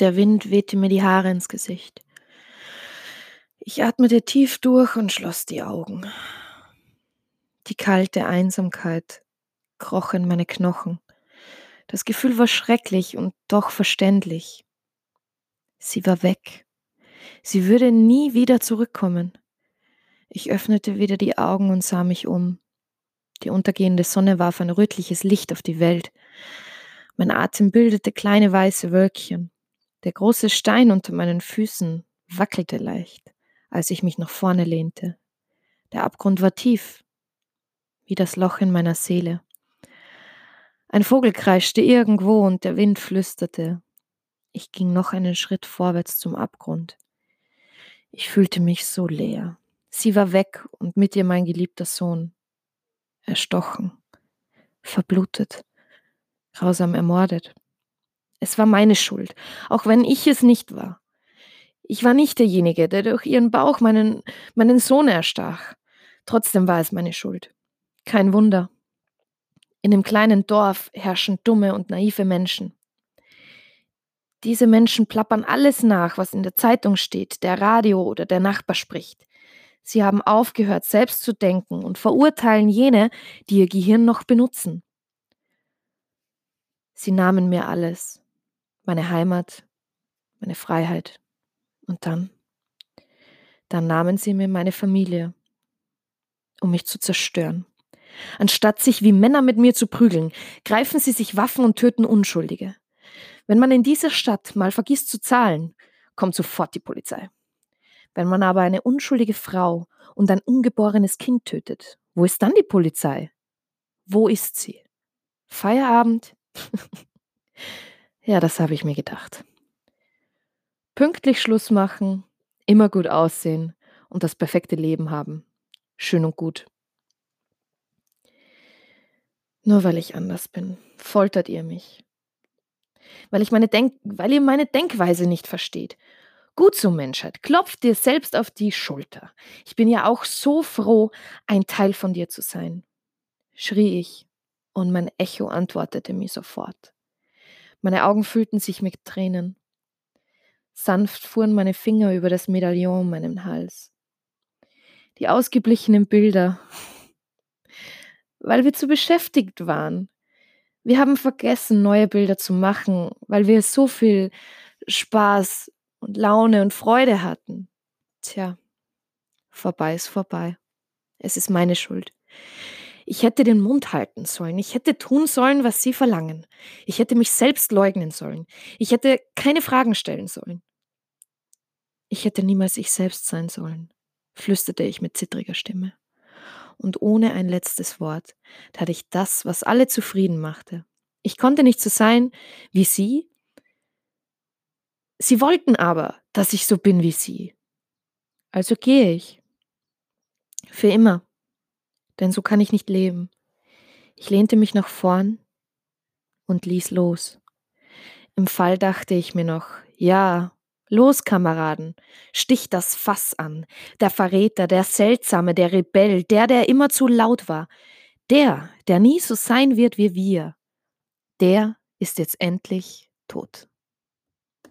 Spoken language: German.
Der Wind wehte mir die Haare ins Gesicht. Ich atmete tief durch und schloss die Augen. Die kalte Einsamkeit kroch in meine Knochen. Das Gefühl war schrecklich und doch verständlich. Sie war weg. Sie würde nie wieder zurückkommen. Ich öffnete wieder die Augen und sah mich um. Die untergehende Sonne warf ein rötliches Licht auf die Welt. Mein Atem bildete kleine weiße Wölkchen. Der große Stein unter meinen Füßen wackelte leicht, als ich mich nach vorne lehnte. Der Abgrund war tief, wie das Loch in meiner Seele. Ein Vogel kreischte irgendwo und der Wind flüsterte. Ich ging noch einen Schritt vorwärts zum Abgrund. Ich fühlte mich so leer. Sie war weg und mit ihr mein geliebter Sohn. Erstochen, verblutet, grausam ermordet. Es war meine Schuld, auch wenn ich es nicht war. Ich war nicht derjenige, der durch ihren Bauch meinen, meinen Sohn erstach. Trotzdem war es meine Schuld. Kein Wunder. In dem kleinen Dorf herrschen dumme und naive Menschen. Diese Menschen plappern alles nach, was in der Zeitung steht, der Radio oder der Nachbar spricht. Sie haben aufgehört, selbst zu denken und verurteilen jene, die ihr Gehirn noch benutzen. Sie nahmen mir alles, meine Heimat, meine Freiheit. Und dann, dann nahmen sie mir meine Familie, um mich zu zerstören. Anstatt sich wie Männer mit mir zu prügeln, greifen sie sich Waffen und töten Unschuldige. Wenn man in dieser Stadt mal vergisst zu zahlen, kommt sofort die Polizei. Wenn man aber eine unschuldige Frau und ein ungeborenes Kind tötet, wo ist dann die Polizei? Wo ist sie? Feierabend? ja, das habe ich mir gedacht. Pünktlich Schluss machen, immer gut aussehen und das perfekte Leben haben. Schön und gut. Nur weil ich anders bin, foltert ihr mich weil, ich meine Denk weil ihr meine Denkweise nicht versteht. Gut so, Menschheit, klopft dir selbst auf die Schulter. Ich bin ja auch so froh, ein Teil von dir zu sein, schrie ich, und mein Echo antwortete mir sofort. Meine Augen füllten sich mit Tränen. Sanft fuhren meine Finger über das Medaillon um meinen Hals. Die ausgeblichenen Bilder, weil wir zu beschäftigt waren, wir haben vergessen, neue Bilder zu machen, weil wir so viel Spaß und Laune und Freude hatten. Tja, vorbei ist vorbei. Es ist meine Schuld. Ich hätte den Mund halten sollen. Ich hätte tun sollen, was Sie verlangen. Ich hätte mich selbst leugnen sollen. Ich hätte keine Fragen stellen sollen. Ich hätte niemals ich selbst sein sollen, flüsterte ich mit zittriger Stimme und ohne ein letztes Wort tat ich das, was alle zufrieden machte. Ich konnte nicht so sein wie sie. Sie wollten aber, dass ich so bin wie sie. Also gehe ich. Für immer. Denn so kann ich nicht leben. Ich lehnte mich nach vorn und ließ los. Im Fall dachte ich mir noch, ja, Los, Kameraden, stich das Fass an. Der Verräter, der Seltsame, der Rebell, der, der immer zu laut war. Der, der nie so sein wird wie wir. Der ist jetzt endlich tot.